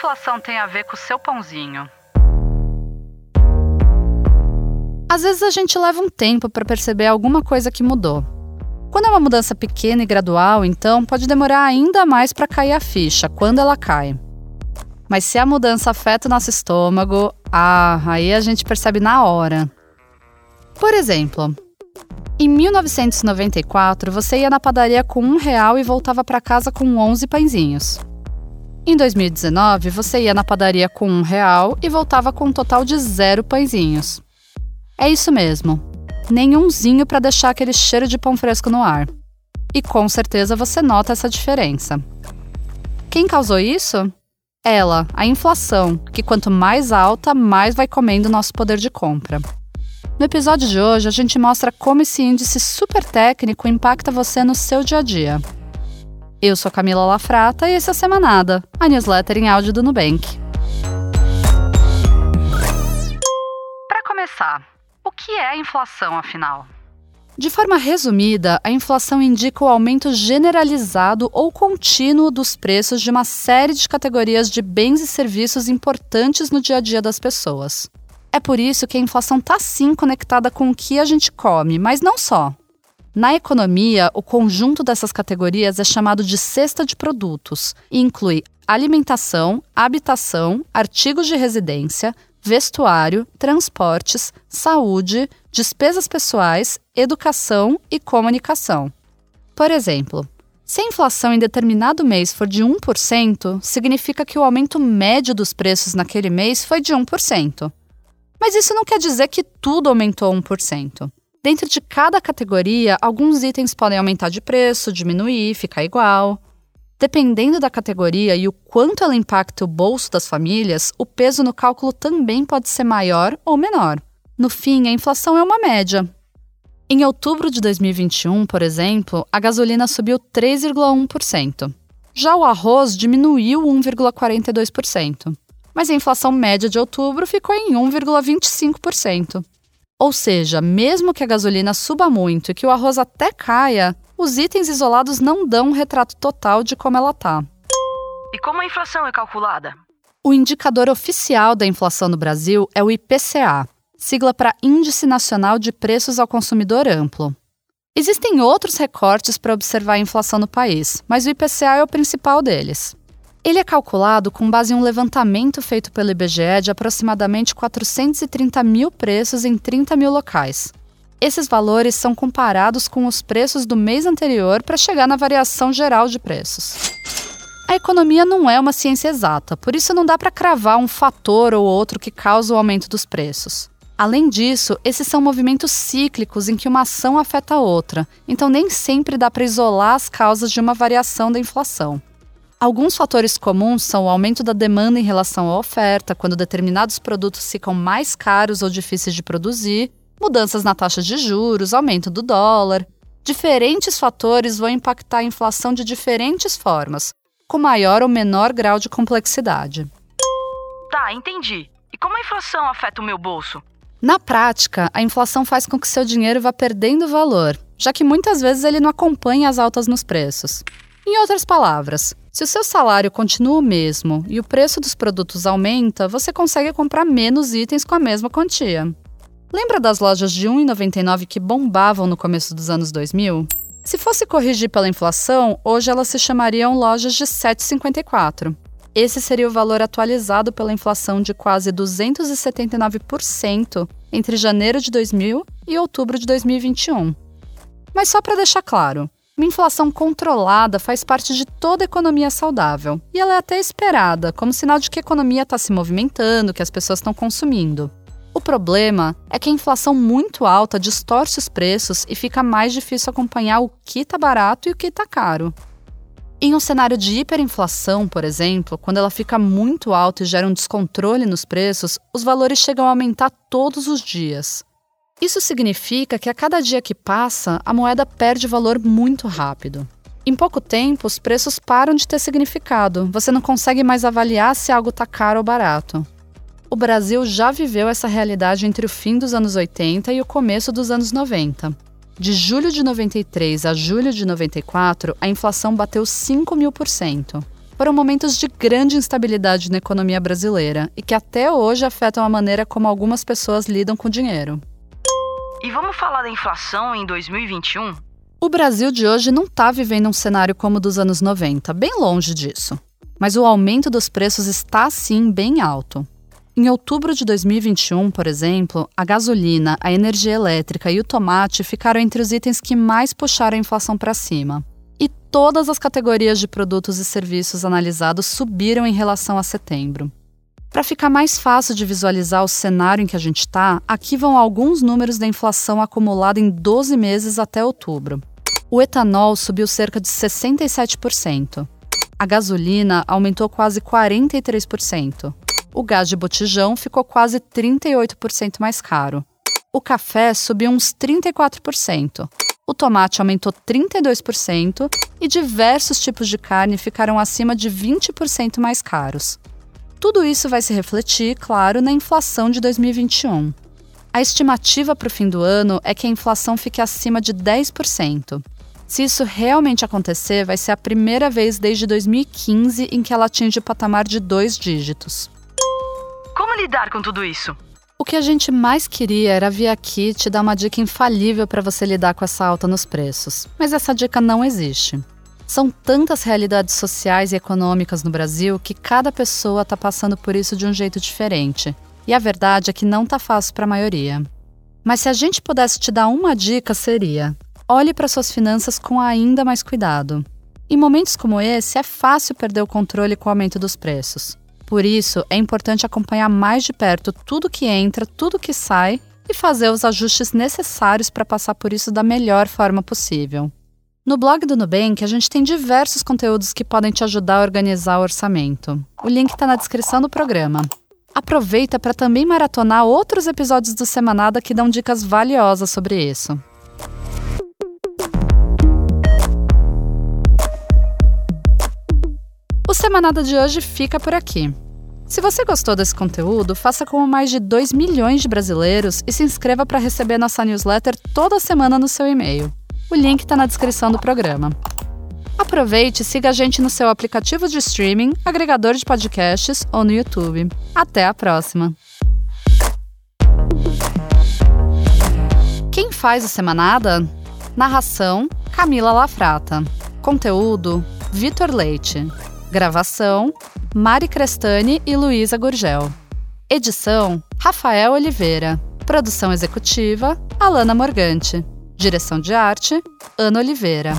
inflação tem a ver com o seu pãozinho? Às vezes a gente leva um tempo para perceber alguma coisa que mudou. Quando é uma mudança pequena e gradual, então pode demorar ainda mais para cair a ficha, quando ela cai. Mas se a mudança afeta o nosso estômago, ah, aí a gente percebe na hora. Por exemplo, em 1994 você ia na padaria com um real e voltava para casa com 11 pãezinhos. Em 2019 você ia na padaria com um real e voltava com um total de zero pãezinhos. É isso mesmo, nenhumzinho para deixar aquele cheiro de pão fresco no ar. E com certeza você nota essa diferença. Quem causou isso? Ela, a inflação, que quanto mais alta, mais vai comendo nosso poder de compra. No episódio de hoje, a gente mostra como esse índice super técnico impacta você no seu dia a dia. Eu sou Camila Lafrata e esse é a Semanada, a newsletter em áudio do Nubank. Para começar, o que é a inflação, afinal? De forma resumida, a inflação indica o aumento generalizado ou contínuo dos preços de uma série de categorias de bens e serviços importantes no dia a dia das pessoas. É por isso que a inflação está sim conectada com o que a gente come, mas não só. Na economia, o conjunto dessas categorias é chamado de cesta de produtos e inclui alimentação, habitação, artigos de residência, vestuário, transportes, saúde, despesas pessoais, educação e comunicação. Por exemplo, se a inflação em determinado mês for de 1%, significa que o aumento médio dos preços naquele mês foi de 1%. Mas isso não quer dizer que tudo aumentou 1%. Dentro de cada categoria, alguns itens podem aumentar de preço, diminuir, ficar igual. Dependendo da categoria e o quanto ela impacta o bolso das famílias, o peso no cálculo também pode ser maior ou menor. No fim, a inflação é uma média. Em outubro de 2021, por exemplo, a gasolina subiu 3,1%. Já o arroz diminuiu 1,42%. Mas a inflação média de outubro ficou em 1,25%. Ou seja, mesmo que a gasolina suba muito e que o arroz até caia, os itens isolados não dão um retrato total de como ela está. E como a inflação é calculada? O indicador oficial da inflação no Brasil é o IPCA, sigla para Índice Nacional de Preços ao Consumidor Amplo. Existem outros recortes para observar a inflação no país, mas o IPCA é o principal deles. Ele é calculado com base em um levantamento feito pelo IBGE de aproximadamente 430 mil preços em 30 mil locais, esses valores são comparados com os preços do mês anterior para chegar na variação geral de preços. A economia não é uma ciência exata, por isso não dá para cravar um fator ou outro que causa o aumento dos preços. Além disso, esses são movimentos cíclicos em que uma ação afeta a outra, então nem sempre dá para isolar as causas de uma variação da inflação. Alguns fatores comuns são o aumento da demanda em relação à oferta, quando determinados produtos ficam mais caros ou difíceis de produzir, mudanças na taxa de juros, aumento do dólar. Diferentes fatores vão impactar a inflação de diferentes formas, com maior ou menor grau de complexidade. Tá, entendi. E como a inflação afeta o meu bolso? Na prática, a inflação faz com que seu dinheiro vá perdendo valor, já que muitas vezes ele não acompanha as altas nos preços. Em outras palavras, se o seu salário continua o mesmo e o preço dos produtos aumenta, você consegue comprar menos itens com a mesma quantia. Lembra das lojas de R$ 1,99 que bombavam no começo dos anos 2000? Se fosse corrigir pela inflação, hoje elas se chamariam lojas de R$ 7,54. Esse seria o valor atualizado pela inflação de quase 279% entre janeiro de 2000 e outubro de 2021. Mas só para deixar claro, uma inflação controlada faz parte de toda economia saudável e ela é até esperada, como sinal de que a economia está se movimentando, que as pessoas estão consumindo. O problema é que a inflação muito alta distorce os preços e fica mais difícil acompanhar o que está barato e o que está caro. Em um cenário de hiperinflação, por exemplo, quando ela fica muito alta e gera um descontrole nos preços, os valores chegam a aumentar todos os dias. Isso significa que a cada dia que passa, a moeda perde valor muito rápido. Em pouco tempo, os preços param de ter significado, você não consegue mais avaliar se algo está caro ou barato o Brasil já viveu essa realidade entre o fim dos anos 80 e o começo dos anos 90. De julho de 93 a julho de 94, a inflação bateu 5 mil por cento. foram momentos de grande instabilidade na economia brasileira e que até hoje afetam a maneira como algumas pessoas lidam com o dinheiro. E vamos falar da inflação em 2021? O Brasil de hoje não está vivendo um cenário como o dos anos 90, bem longe disso. Mas o aumento dos preços está sim bem alto. Em outubro de 2021, por exemplo, a gasolina, a energia elétrica e o tomate ficaram entre os itens que mais puxaram a inflação para cima todas as categorias de produtos e serviços analisados subiram em relação a setembro. Para ficar mais fácil de visualizar o cenário em que a gente está, aqui vão alguns números da inflação acumulada em 12 meses até outubro. O etanol subiu cerca de 67%. A gasolina aumentou quase 43%. O gás de botijão ficou quase 38% mais caro. O café subiu uns 34% o tomate aumentou 32% e diversos tipos de carne ficaram acima de 20% mais caros. Tudo isso vai se refletir, claro, na inflação de 2021. A estimativa para o fim do ano é que a inflação fique acima de 10%. Se isso realmente acontecer, vai ser a primeira vez desde 2015 em que ela atinge o patamar de dois dígitos. Como lidar com tudo isso? O que a gente mais queria era vir aqui te dar uma dica infalível para você lidar com essa alta nos preços, mas essa dica não existe. São tantas realidades sociais e econômicas no Brasil que cada pessoa está passando por isso de um jeito diferente. E a verdade é que não está fácil para a maioria. Mas se a gente pudesse te dar uma dica, seria: olhe para suas finanças com ainda mais cuidado. Em momentos como esse, é fácil perder o controle com o aumento dos preços. Por isso, é importante acompanhar mais de perto tudo que entra, tudo que sai e fazer os ajustes necessários para passar por isso da melhor forma possível. No blog do Nubank, a gente tem diversos conteúdos que podem te ajudar a organizar o orçamento. O link está na descrição do programa. Aproveita para também maratonar outros episódios do Semanada que dão dicas valiosas sobre isso. O Semanada de hoje fica por aqui. Se você gostou desse conteúdo, faça como mais de 2 milhões de brasileiros e se inscreva para receber nossa newsletter toda semana no seu e-mail. O link está na descrição do programa. Aproveite e siga a gente no seu aplicativo de streaming, agregador de podcasts ou no YouTube. Até a próxima! Quem faz o Semanada? Narração: Camila Lafrata. Conteúdo: Vitor Leite. Gravação: Mari Crestani e Luísa Gurgel. Edição: Rafael Oliveira. Produção executiva: Alana Morgante. Direção de arte: Ana Oliveira.